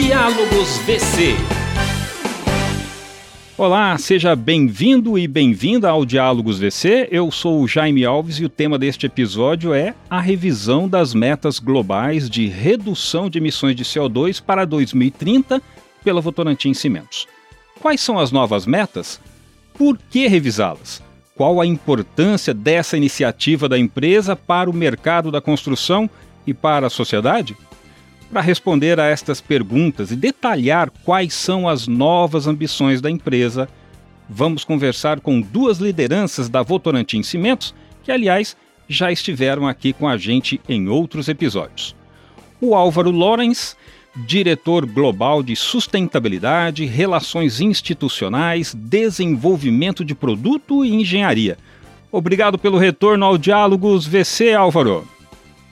Diálogos VC. Olá, seja bem-vindo e bem-vinda ao Diálogos VC. Eu sou o Jaime Alves e o tema deste episódio é a revisão das metas globais de redução de emissões de CO2 para 2030 pela Votorantim Cimentos. Quais são as novas metas? Por que revisá-las? Qual a importância dessa iniciativa da empresa para o mercado da construção e para a sociedade? Para responder a estas perguntas e detalhar quais são as novas ambições da empresa, vamos conversar com duas lideranças da Votorantim Cimentos, que, aliás, já estiveram aqui com a gente em outros episódios. O Álvaro Lorenz, diretor global de sustentabilidade, relações institucionais, desenvolvimento de produto e engenharia. Obrigado pelo retorno ao Diálogos VC, Álvaro.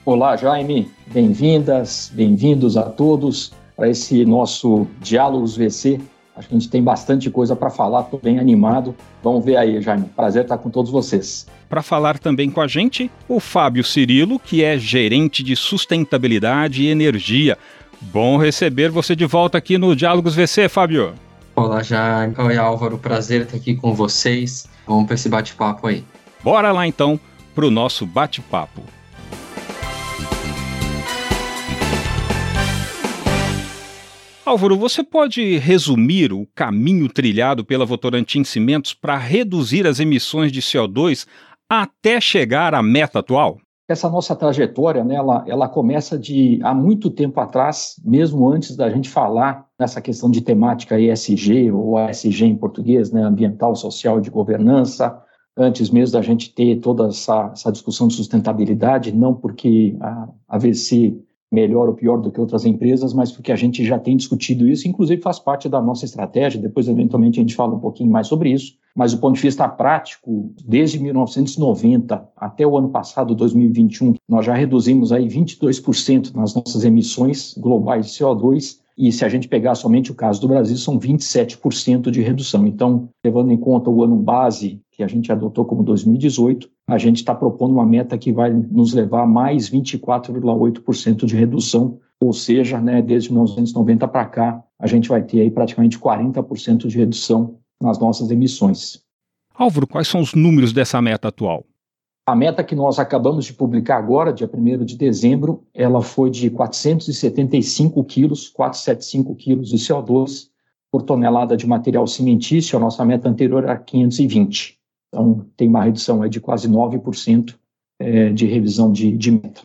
Olá, Jaime. Bem-vindas, bem-vindos a todos para esse nosso Diálogos VC. Acho que a gente tem bastante coisa para falar, estou bem animado. Vamos ver aí, Jaime. Prazer estar com todos vocês. Para falar também com a gente, o Fábio Cirilo, que é gerente de sustentabilidade e energia. Bom receber você de volta aqui no Diálogos VC, Fábio. Olá, Jaime. Oi, Álvaro. Prazer estar aqui com vocês. Vamos para esse bate-papo aí. Bora lá então para o nosso bate-papo. Álvaro, você pode resumir o caminho trilhado pela Votorantim Cimentos para reduzir as emissões de CO2 até chegar à meta atual? Essa nossa trajetória, né, ela, ela começa de há muito tempo atrás, mesmo antes da gente falar nessa questão de temática ESG, ou ASG em português, né, ambiental, social de governança, antes mesmo da gente ter toda essa, essa discussão de sustentabilidade, não porque a AVC melhor ou pior do que outras empresas, mas porque a gente já tem discutido isso, inclusive faz parte da nossa estratégia, depois eventualmente a gente fala um pouquinho mais sobre isso, mas do ponto de vista prático, desde 1990 até o ano passado, 2021, nós já reduzimos aí 22% nas nossas emissões globais de CO2, e se a gente pegar somente o caso do Brasil, são 27% de redução. Então, levando em conta o ano base que a gente adotou como 2018, a gente está propondo uma meta que vai nos levar a mais 24,8% de redução, ou seja, né, desde 1990 para cá, a gente vai ter aí praticamente 40% de redução nas nossas emissões. Álvaro, quais são os números dessa meta atual? A meta que nós acabamos de publicar agora, dia 1 de dezembro, ela foi de 475 quilos, 475 quilos de CO2 por tonelada de material cimentício. A nossa meta anterior era 520. Então, tem uma redução aí de quase 9% é, de revisão de, de meta.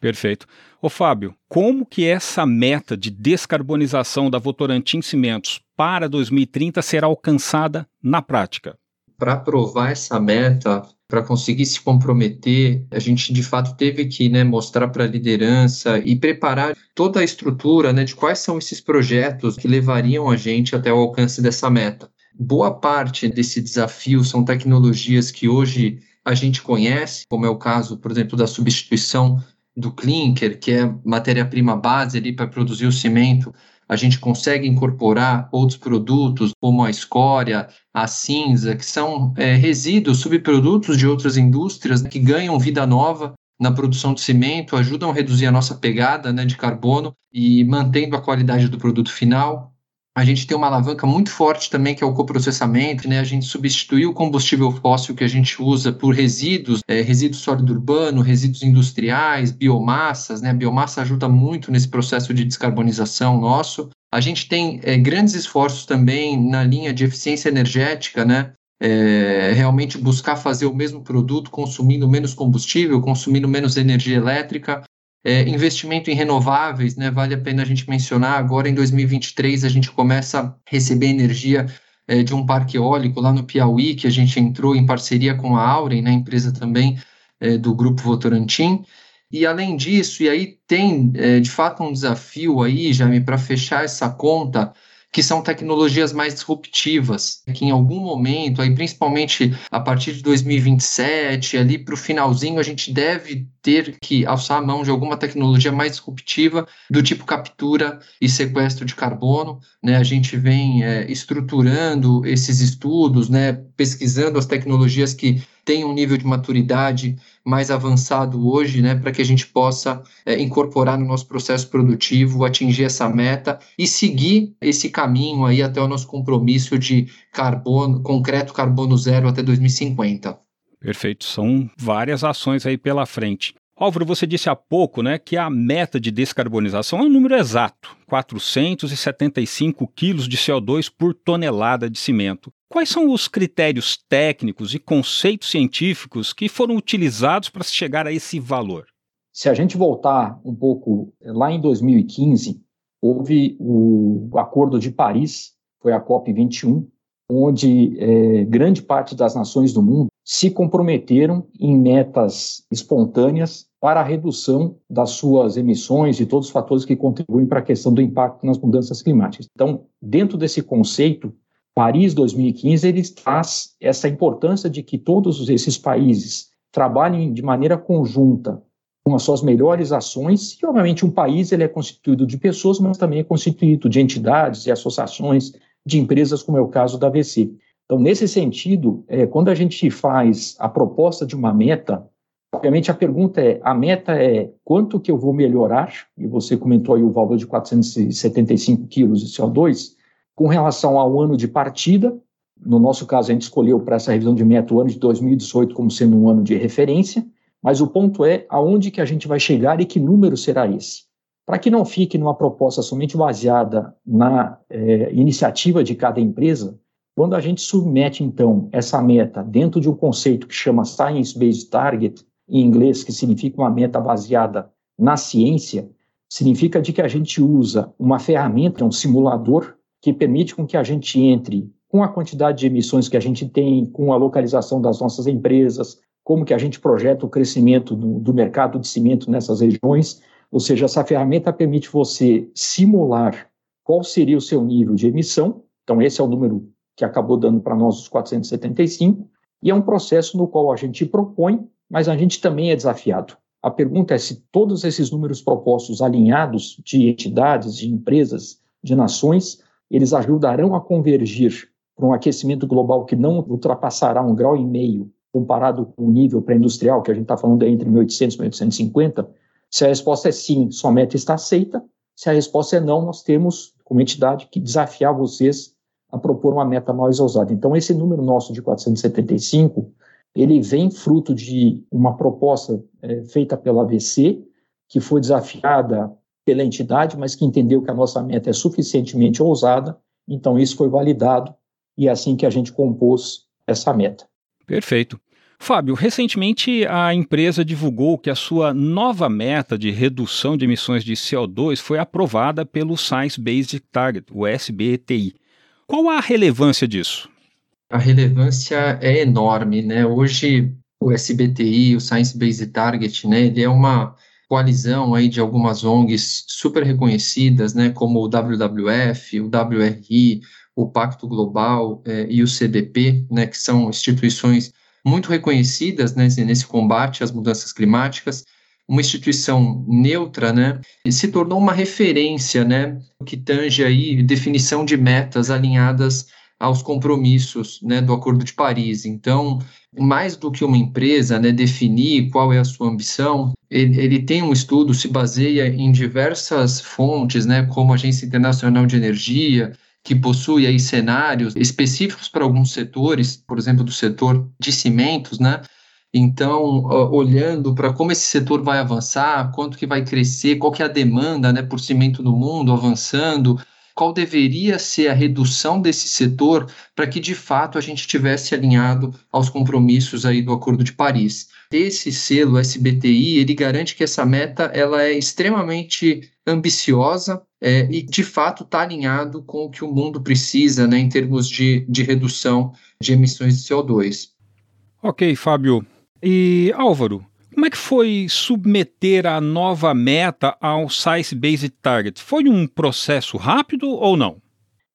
Perfeito. Ô Fábio, como que essa meta de descarbonização da Votorantim Cimentos para 2030 será alcançada na prática? Para aprovar essa meta, para conseguir se comprometer, a gente de fato teve que né, mostrar para a liderança e preparar toda a estrutura né, de quais são esses projetos que levariam a gente até o alcance dessa meta. Boa parte desse desafio são tecnologias que hoje a gente conhece, como é o caso, por exemplo, da substituição do clinker, que é matéria-prima base ali para produzir o cimento. A gente consegue incorporar outros produtos, como a escória, a cinza, que são é, resíduos, subprodutos de outras indústrias né, que ganham vida nova na produção de cimento, ajudam a reduzir a nossa pegada né, de carbono e mantendo a qualidade do produto final. A gente tem uma alavanca muito forte também, que é o coprocessamento, né? A gente substituiu o combustível fóssil que a gente usa por resíduos, é, resíduo sólido urbano, resíduos industriais, biomassas, né? A biomassa ajuda muito nesse processo de descarbonização nosso. A gente tem é, grandes esforços também na linha de eficiência energética, né? É, realmente buscar fazer o mesmo produto consumindo menos combustível, consumindo menos energia elétrica. É, investimento em renováveis, né, vale a pena a gente mencionar. Agora, em 2023, a gente começa a receber energia é, de um parque eólico lá no Piauí, que a gente entrou em parceria com a Auren, né, empresa também é, do Grupo Votorantim. E além disso, e aí tem é, de fato um desafio aí, Jaime, para fechar essa conta, que são tecnologias mais disruptivas, que em algum momento, aí principalmente a partir de 2027, ali para o finalzinho, a gente deve ter que alçar a mão de alguma tecnologia mais disruptiva do tipo captura e sequestro de carbono. Né? A gente vem é, estruturando esses estudos, né? pesquisando as tecnologias que têm um nível de maturidade mais avançado hoje, né? para que a gente possa é, incorporar no nosso processo produtivo, atingir essa meta e seguir esse caminho aí até o nosso compromisso de carbono, concreto carbono zero até 2050. Perfeito, são várias ações aí pela frente. Álvaro, você disse há pouco né, que a meta de descarbonização é um número exato: 475 quilos de CO2 por tonelada de cimento. Quais são os critérios técnicos e conceitos científicos que foram utilizados para chegar a esse valor? Se a gente voltar um pouco lá em 2015, houve o Acordo de Paris, foi a COP21, onde é, grande parte das nações do mundo se comprometeram em metas espontâneas para a redução das suas emissões e todos os fatores que contribuem para a questão do impacto nas mudanças climáticas. Então, dentro desse conceito, Paris 2015 ele traz essa importância de que todos esses países trabalhem de maneira conjunta com as suas melhores ações e obviamente um país ele é constituído de pessoas, mas também é constituído de entidades e associações de empresas, como é o caso da VC. Então, nesse sentido, é, quando a gente faz a proposta de uma meta, obviamente a pergunta é, a meta é quanto que eu vou melhorar, e você comentou aí o valor de 475 quilos de CO2, com relação ao ano de partida, no nosso caso a gente escolheu para essa revisão de meta o ano de 2018 como sendo um ano de referência, mas o ponto é aonde que a gente vai chegar e que número será esse. Para que não fique numa proposta somente baseada na é, iniciativa de cada empresa, quando a gente submete, então, essa meta dentro de um conceito que chama Science Based Target, em inglês, que significa uma meta baseada na ciência, significa de que a gente usa uma ferramenta, um simulador, que permite com que a gente entre com a quantidade de emissões que a gente tem, com a localização das nossas empresas, como que a gente projeta o crescimento do, do mercado de cimento nessas regiões, ou seja, essa ferramenta permite você simular qual seria o seu nível de emissão, então esse é o número que acabou dando para nós os 475, e é um processo no qual a gente propõe, mas a gente também é desafiado. A pergunta é se todos esses números propostos alinhados de entidades, de empresas, de nações, eles ajudarão a convergir para um aquecimento global que não ultrapassará um grau e meio comparado com o nível pré-industrial, que a gente está falando entre 1800 e 1850, se a resposta é sim, sua meta está aceita. Se a resposta é não, nós temos, como entidade, que desafiar vocês a propor uma meta mais ousada. Então, esse número nosso de 475, ele vem fruto de uma proposta é, feita pela AVC, que foi desafiada pela entidade, mas que entendeu que a nossa meta é suficientemente ousada, então isso foi validado e é assim que a gente compôs essa meta. Perfeito. Fábio, recentemente a empresa divulgou que a sua nova meta de redução de emissões de CO2 foi aprovada pelo Science Based Target, o SBTI. Qual a relevância disso? A relevância é enorme, né? Hoje o SBTI, o Science Based Target, né, ele é uma coalizão aí de algumas ONGs super reconhecidas, né, como o WWF, o WRI, o Pacto Global eh, e o CDP, né, que são instituições muito reconhecidas né, nesse combate às mudanças climáticas uma instituição neutra, né, se tornou uma referência, né, que tange aí definição de metas alinhadas aos compromissos, né, do Acordo de Paris. Então, mais do que uma empresa, né, definir qual é a sua ambição, ele, ele tem um estudo, se baseia em diversas fontes, né, como a Agência Internacional de Energia, que possui aí cenários específicos para alguns setores, por exemplo, do setor de cimentos, né, então, olhando para como esse setor vai avançar, quanto que vai crescer, qual que é a demanda né, por cimento no mundo avançando, qual deveria ser a redução desse setor para que de fato a gente tivesse alinhado aos compromissos aí do Acordo de Paris. Esse selo SBTI ele garante que essa meta ela é extremamente ambiciosa é, e de fato está alinhado com o que o mundo precisa né, em termos de, de redução de emissões de CO2. Ok, Fábio. E Álvaro, como é que foi submeter a nova meta ao Science Based Target? Foi um processo rápido ou não?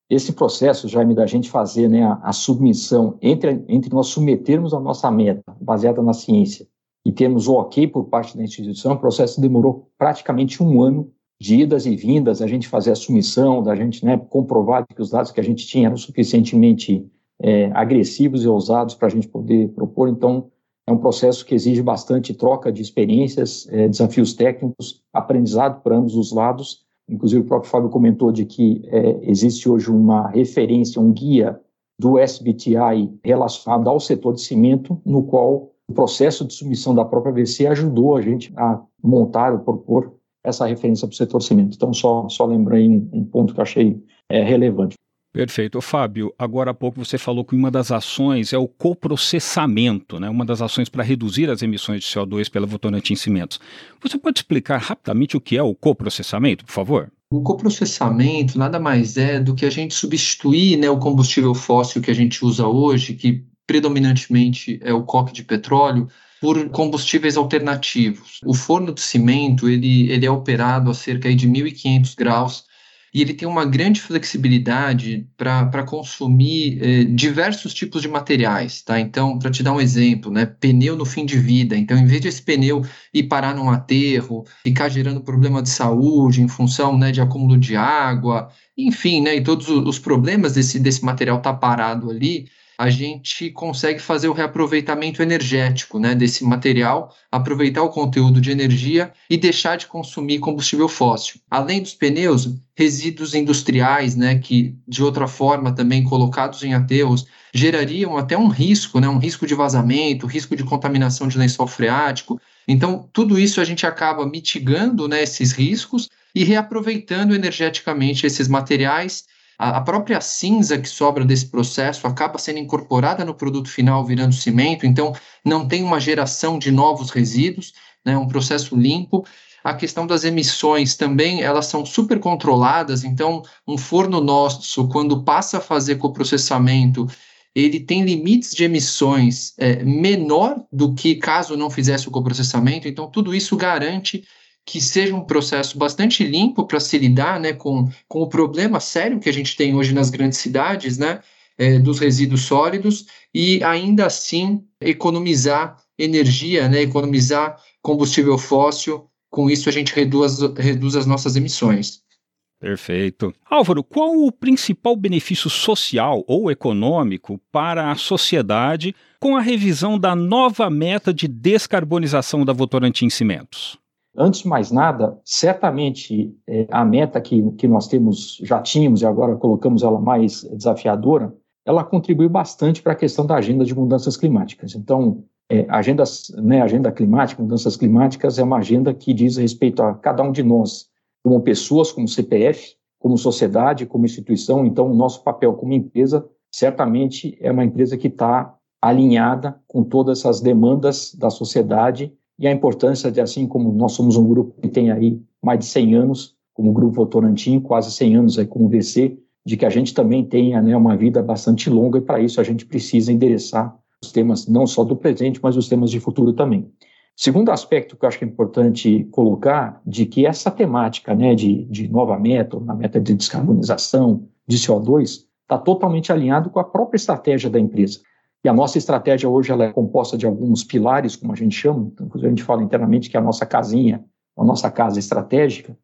Esse processo, Jaime, da gente fazer né, a, a submissão entre, entre nós submetermos a nossa meta, baseada na ciência, e temos o ok por parte da instituição, o processo demorou praticamente um ano de idas e vindas, a gente fazer a submissão, da gente né, comprovar que os dados que a gente tinha eram suficientemente é, agressivos e ousados para a gente poder propor. Então, é um processo que exige bastante troca de experiências, é, desafios técnicos, aprendizado por ambos os lados. Inclusive, o próprio Fábio comentou de que é, existe hoje uma referência, um guia do SBTI relacionado ao setor de cimento, no qual o processo de submissão da própria VC ajudou a gente a montar ou propor essa referência para o setor cimento. Então, só, só lembrei um, um ponto que achei é, relevante. Perfeito. Fábio, agora há pouco você falou que uma das ações é o coprocessamento, né? uma das ações para reduzir as emissões de CO2 pela Votorantim Cimentos. Você pode explicar rapidamente o que é o coprocessamento, por favor? O coprocessamento nada mais é do que a gente substituir né, o combustível fóssil que a gente usa hoje, que predominantemente é o coque de petróleo, por combustíveis alternativos. O forno de cimento ele, ele é operado a cerca de 1.500 graus e ele tem uma grande flexibilidade para consumir eh, diversos tipos de materiais, tá? Então, para te dar um exemplo, né, pneu no fim de vida. Então, em vez de esse pneu ir parar num aterro, ficar gerando problema de saúde em função, né, de acúmulo de água, enfim, né, e todos os problemas desse, desse material tá parado ali, a gente consegue fazer o reaproveitamento energético né, desse material, aproveitar o conteúdo de energia e deixar de consumir combustível fóssil. Além dos pneus, resíduos industriais, né, que de outra forma também colocados em aterros, gerariam até um risco, né, um risco de vazamento, risco de contaminação de lençol freático. Então, tudo isso a gente acaba mitigando né, esses riscos e reaproveitando energeticamente esses materiais a, própria cinza que sobra desse processo acaba sendo incorporada no produto final, virando cimento, então não tem uma geração de novos resíduos, né, um processo limpo. A questão das emissões também, elas são super controladas, então um forno nosso, quando passa a fazer coprocessamento, ele tem limites de emissões é, menor do que caso não fizesse o coprocessamento, então tudo isso garante que seja um processo bastante limpo para se lidar né, com, com o problema sério que a gente tem hoje nas grandes cidades, né, é, dos resíduos sólidos, e ainda assim economizar energia, né, economizar combustível fóssil. Com isso, a gente reduz, reduz as nossas emissões. Perfeito. Álvaro, qual o principal benefício social ou econômico para a sociedade com a revisão da nova meta de descarbonização da Votorantim Cimentos? Antes de mais nada, certamente é, a meta que, que nós temos, já tínhamos e agora colocamos ela mais desafiadora, ela contribui bastante para a questão da agenda de mudanças climáticas. Então, é, agendas, né, agenda climática, mudanças climáticas é uma agenda que diz respeito a cada um de nós, como pessoas, como CPF, como sociedade, como instituição. Então, o nosso papel como empresa, certamente é uma empresa que está alinhada com todas essas demandas da sociedade e a importância de, assim como nós somos um grupo que tem aí mais de 100 anos, como Grupo Votorantim, quase 100 anos aí como VC, de que a gente também tenha né, uma vida bastante longa e para isso a gente precisa endereçar os temas não só do presente, mas os temas de futuro também. Segundo aspecto que eu acho que é importante colocar, de que essa temática né, de, de nova meta, na meta de descarbonização de CO2, está totalmente alinhado com a própria estratégia da empresa. E a nossa estratégia hoje ela é composta de alguns pilares, como a gente chama, então, a gente fala internamente que é a nossa casinha, a nossa casa estratégica,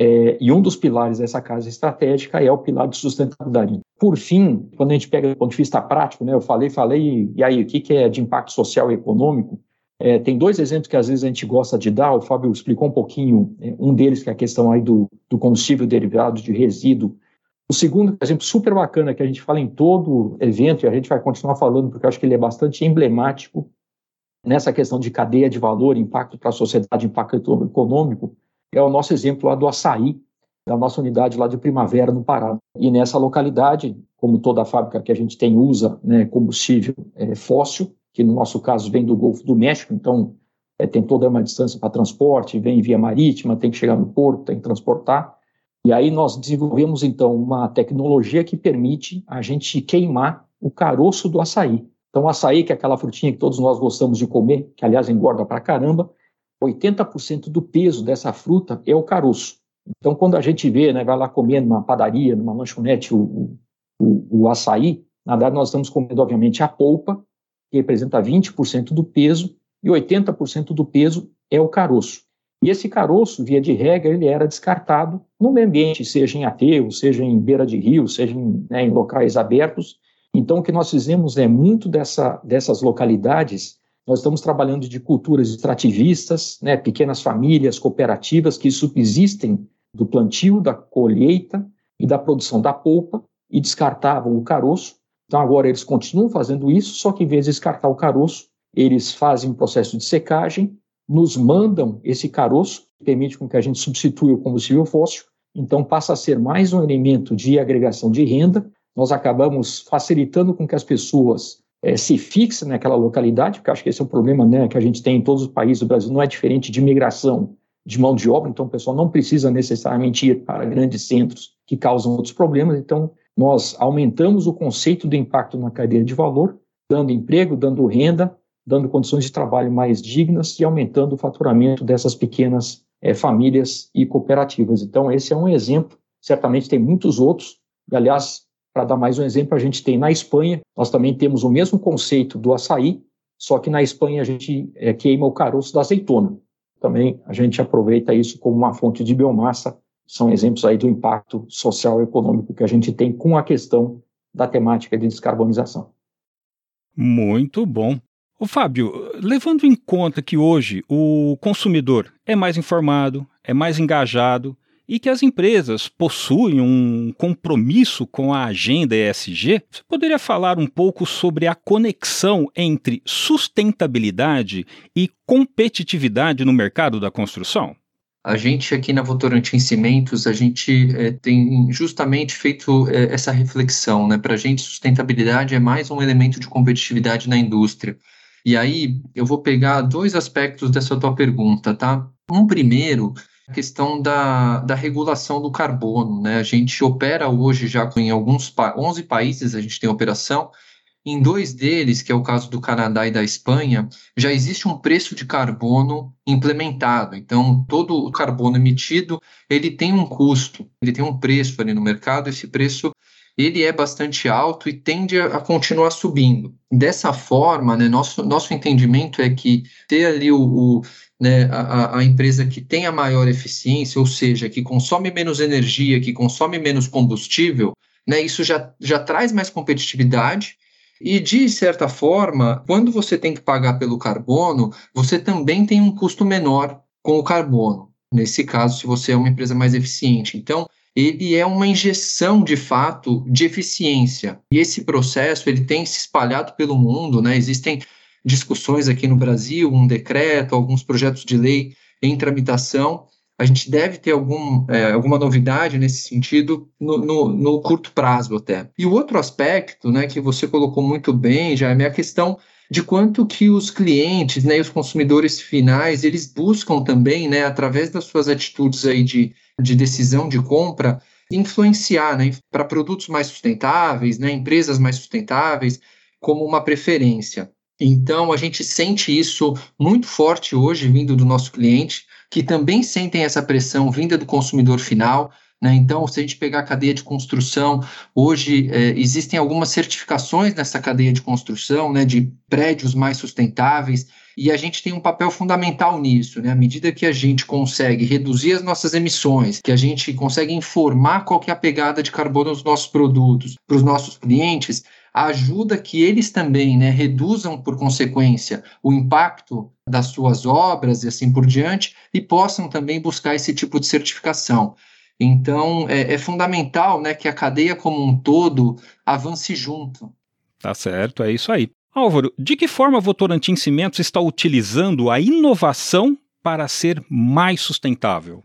é, e um dos pilares dessa casa estratégica é o pilar de sustentabilidade. Por fim, quando a gente pega do ponto de vista prático, né, eu falei, falei, e aí, o que, que é de impacto social e econômico? É, tem dois exemplos que às vezes a gente gosta de dar, o Fábio explicou um pouquinho, é, um deles que é a questão aí do, do combustível derivado de resíduo o segundo exemplo super bacana que a gente fala em todo evento, e a gente vai continuar falando, porque eu acho que ele é bastante emblemático nessa questão de cadeia de valor, impacto para a sociedade, impacto econômico, é o nosso exemplo lá do açaí, da nossa unidade lá de Primavera, no Pará. E nessa localidade, como toda fábrica que a gente tem usa né, combustível é, fóssil, que no nosso caso vem do Golfo do México, então é, tem toda uma distância para transporte, vem via marítima, tem que chegar no porto, tem que transportar. E aí nós desenvolvemos então uma tecnologia que permite a gente queimar o caroço do açaí. Então, o açaí, que é aquela frutinha que todos nós gostamos de comer, que aliás engorda pra caramba, 80% do peso dessa fruta é o caroço. Então, quando a gente vê, né, vai lá comer numa padaria, numa lanchonete, o, o, o açaí, na verdade nós estamos comendo, obviamente, a polpa, que representa 20% do peso, e 80% do peso é o caroço. E esse caroço, via de regra, ele era descartado no meio ambiente, seja em aterro, seja em beira de rio, seja em, né, em locais abertos. Então, o que nós fizemos é muito dessa, dessas localidades, nós estamos trabalhando de culturas extrativistas, né, pequenas famílias, cooperativas que subsistem do plantio, da colheita e da produção da polpa e descartavam o caroço. Então, agora eles continuam fazendo isso, só que em vez de descartar o caroço, eles fazem um processo de secagem nos mandam esse caroço, que permite com que a gente substitua o combustível fóssil, então passa a ser mais um elemento de agregação de renda, nós acabamos facilitando com que as pessoas é, se fixem naquela localidade, porque acho que esse é um problema né, que a gente tem em todos os países do Brasil, não é diferente de migração de mão de obra, então o pessoal não precisa necessariamente ir para grandes centros que causam outros problemas, então nós aumentamos o conceito do impacto na cadeia de valor, dando emprego, dando renda, dando condições de trabalho mais dignas e aumentando o faturamento dessas pequenas é, famílias e cooperativas. Então, esse é um exemplo, certamente tem muitos outros, e, aliás, para dar mais um exemplo, a gente tem na Espanha, nós também temos o mesmo conceito do açaí, só que na Espanha a gente é, queima o caroço da azeitona. Também a gente aproveita isso como uma fonte de biomassa, são exemplos aí do impacto social e econômico que a gente tem com a questão da temática de descarbonização. Muito bom. O Fábio, levando em conta que hoje o consumidor é mais informado, é mais engajado e que as empresas possuem um compromisso com a agenda ESG, você poderia falar um pouco sobre a conexão entre sustentabilidade e competitividade no mercado da construção? A gente aqui na Votorantim Cimentos, a gente é, tem justamente feito é, essa reflexão, né? Para a gente, sustentabilidade é mais um elemento de competitividade na indústria. E aí eu vou pegar dois aspectos dessa tua pergunta, tá? Um primeiro, a questão da, da regulação do carbono, né? A gente opera hoje já em alguns 11 países, a gente tem operação. Em dois deles, que é o caso do Canadá e da Espanha, já existe um preço de carbono implementado. Então, todo o carbono emitido, ele tem um custo, ele tem um preço ali no mercado. Esse preço ele é bastante alto e tende a, continuar subindo. Dessa forma, né, nosso, nosso entendimento é que ter ali o, o né, a, a, empresa que tem a maior eficiência, ou seja, que consome menos energia, que consome menos combustível, né, isso já, já traz mais competitividade. E, de certa forma, quando você tem que pagar pelo carbono, você também tem um custo menor com o carbono. Nesse caso, se você é uma empresa mais eficiente. Então, ele é uma injeção de fato de eficiência. E esse processo ele tem se espalhado pelo mundo, né? Existem discussões aqui no Brasil, um decreto, alguns projetos de lei em tramitação. A gente deve ter algum, é, alguma novidade nesse sentido no, no, no, curto prazo até. E o outro aspecto, né, que você colocou muito bem, já é a questão de quanto que os clientes, né, os consumidores finais, eles buscam também, né, através das suas atitudes aí de de decisão de compra influenciar né, para produtos mais sustentáveis, né, empresas mais sustentáveis, como uma preferência. Então, a gente sente isso muito forte hoje, vindo do nosso cliente, que também sentem essa pressão vinda do consumidor final. Né? Então, se a gente pegar a cadeia de construção, hoje é, existem algumas certificações nessa cadeia de construção, né, de prédios mais sustentáveis, e a gente tem um papel fundamental nisso, né? À medida que a gente consegue reduzir as nossas emissões, que a gente consegue informar qual é a pegada de carbono dos nossos produtos para os nossos clientes, ajuda que eles também né, reduzam, por consequência, o impacto das suas obras e assim por diante, e possam também buscar esse tipo de certificação. Então, é, é fundamental né, que a cadeia como um todo avance junto. Tá certo, é isso aí. Álvaro, de que forma a Votorantim Cimentos está utilizando a inovação para ser mais sustentável?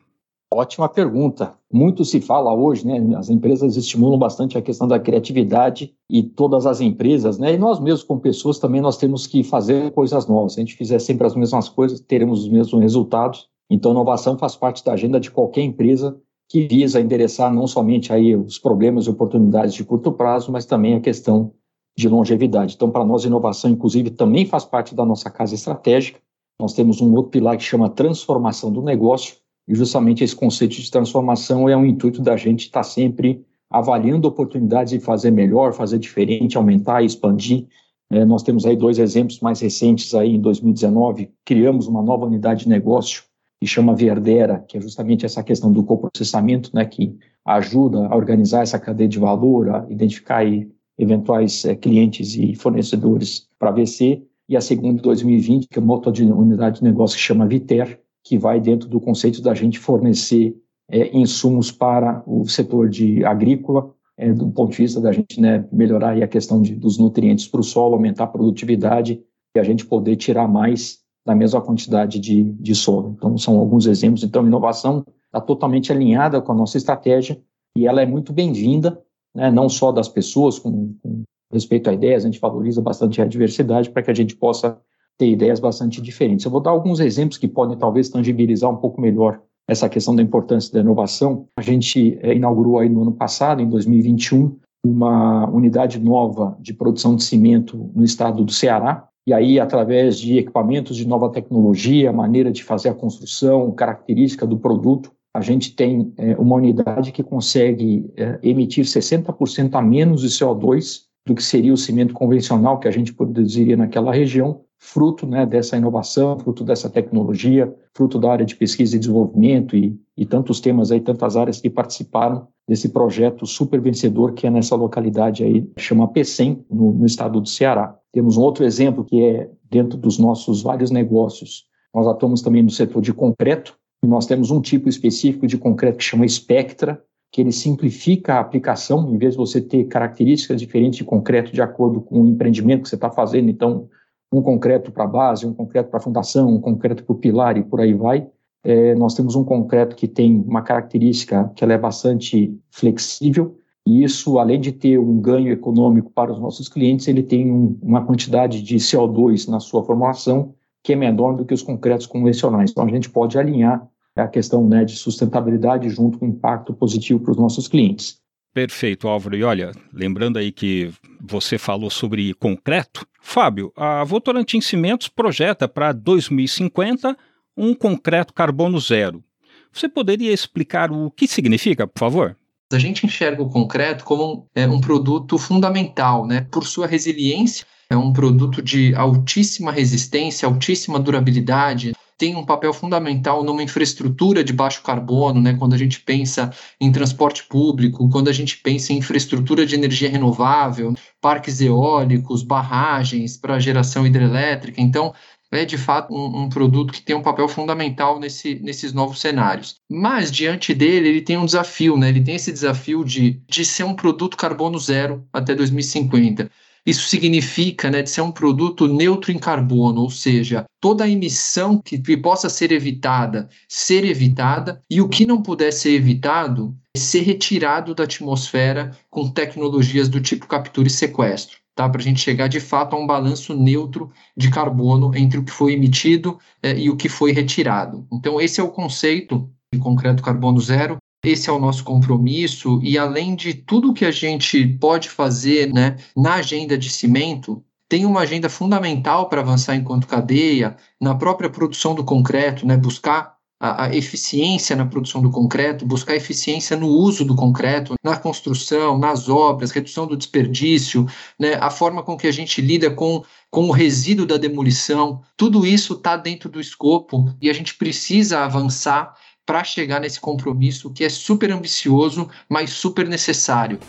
Ótima pergunta. Muito se fala hoje, né? As empresas estimulam bastante a questão da criatividade e todas as empresas, né? E nós mesmos, como pessoas, também nós temos que fazer coisas novas. Se a gente fizer sempre as mesmas coisas, teremos os mesmos resultados. Então, inovação faz parte da agenda de qualquer empresa que visa endereçar não somente aí os problemas e oportunidades de curto prazo, mas também a questão de longevidade. Então, para nós, inovação, inclusive, também faz parte da nossa casa estratégica. Nós temos um outro pilar que chama transformação do negócio, e justamente esse conceito de transformação é um intuito da gente estar sempre avaliando oportunidades de fazer melhor, fazer diferente, aumentar, expandir É, nós temos aí dois exemplos mais recentes aí em 2019, criamos uma nova unidade de negócio que chama Verdera, que é justamente essa questão do coprocessamento, né, que ajuda a organizar essa cadeia de valor, a identificar aí eventuais é, clientes e fornecedores para VC, e a segunda, 2020, que é uma outra unidade de negócio que chama Viter, que vai dentro do conceito da gente fornecer é, insumos para o setor de agrícola, é, do ponto de vista da gente né, melhorar a questão de, dos nutrientes para o solo, aumentar a produtividade e a gente poder tirar mais da mesma quantidade de, de solo. Então, são alguns exemplos. Então, inovação está totalmente alinhada com a nossa estratégia e ela é muito bem-vinda, né, não só das pessoas, com, com respeito a ideias, a gente valoriza bastante a diversidade para que a gente possa ter ideias bastante diferentes. Eu vou dar alguns exemplos que podem talvez tangibilizar um pouco melhor essa questão da importância da inovação. A gente é, inaugurou aí no ano passado, em 2021, uma unidade nova de produção de cimento no estado do Ceará. E aí, através de equipamentos de nova tecnologia, maneira de fazer a construção, característica do produto, a gente tem é, uma unidade que consegue é, emitir 60% a menos de CO2 do que seria o cimento convencional que a gente produziria naquela região, fruto né, dessa inovação, fruto dessa tecnologia, fruto da área de pesquisa e desenvolvimento e, e tantos temas aí, tantas áreas que participaram desse projeto super vencedor que é nessa localidade aí, chama PECEM, no, no estado do Ceará. Temos um outro exemplo que é dentro dos nossos vários negócios. Nós atuamos também no setor de concreto, e nós temos um tipo específico de concreto que chama Spectra, que ele simplifica a aplicação, em vez de você ter características diferentes de concreto de acordo com o empreendimento que você está fazendo, então um concreto para base, um concreto para fundação, um concreto para o pilar e por aí vai. É, nós temos um concreto que tem uma característica que ela é bastante flexível, e isso, além de ter um ganho econômico para os nossos clientes, ele tem um, uma quantidade de CO2 na sua formulação que é menor do que os concretos convencionais. Então, a gente pode alinhar a questão né, de sustentabilidade junto com impacto positivo para os nossos clientes. Perfeito, Álvaro. E olha, lembrando aí que você falou sobre concreto, Fábio, a Votorantim Cimentos projeta para 2050 um concreto carbono zero. Você poderia explicar o que significa, por favor? A gente enxerga o concreto como é, um produto fundamental, né? Por sua resiliência, é um produto de altíssima resistência, altíssima durabilidade tem um papel fundamental numa infraestrutura de baixo carbono, né? Quando a gente pensa em transporte público, quando a gente pensa em infraestrutura de energia renovável, parques eólicos, barragens para geração hidrelétrica. Então, é de fato um, um, produto que tem um papel fundamental nesse, nesses novos cenários. Mas diante dele, ele tem um desafio, né? Ele tem esse desafio de, de ser um produto carbono zero até 2050. Isso significa né, de ser um produto neutro em carbono, ou seja, toda a emissão que, que possa ser evitada, ser evitada, e o que não puder ser evitado, ser retirado da atmosfera com tecnologias do tipo captura e sequestro. Tá, para a gente chegar de fato a um balanço neutro de carbono entre o que foi emitido eh, e o que foi retirado. Então, esse é o conceito de concreto carbono zero, esse é o nosso compromisso, e além de tudo que a gente pode fazer né, na agenda de cimento, tem uma agenda fundamental para avançar enquanto cadeia, na própria produção do concreto, né, buscar a, a, eficiência na produção do concreto, buscar eficiência no uso do concreto, na construção, nas obras, redução do desperdício, né, a forma com que a gente lida com, com o resíduo da demolição, tudo isso está dentro do escopo e a gente precisa avançar para chegar nesse compromisso que é super ambicioso, mas super necessário.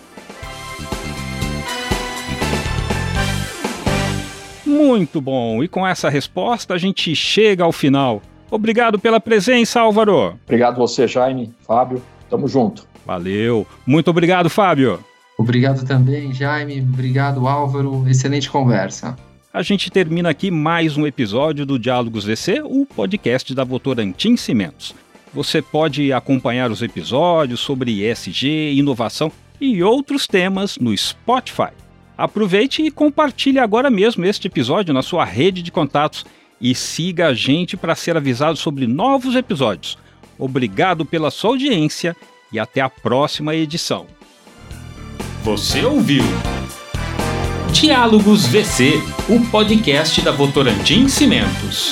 Muito bom! E com essa resposta a gente chega ao final. Obrigado pela presença, Álvaro. Obrigado você, Jaime, Fábio. Tamo junto. Valeu. Muito obrigado, Fábio. Obrigado também, Jaime. Obrigado, Álvaro. Excelente conversa. A gente termina aqui mais um episódio do Diálogos VC, o podcast da Votorantim Cimentos. Você pode acompanhar os episódios sobre ESG, inovação e outros temas no Spotify. Aproveite e compartilhe agora mesmo este episódio na sua rede de contatos e siga a gente para ser avisado sobre novos episódios. Obrigado pela sua audiência e até a próxima edição. Você ouviu Diálogos VC, o podcast da Votorantim Cimentos.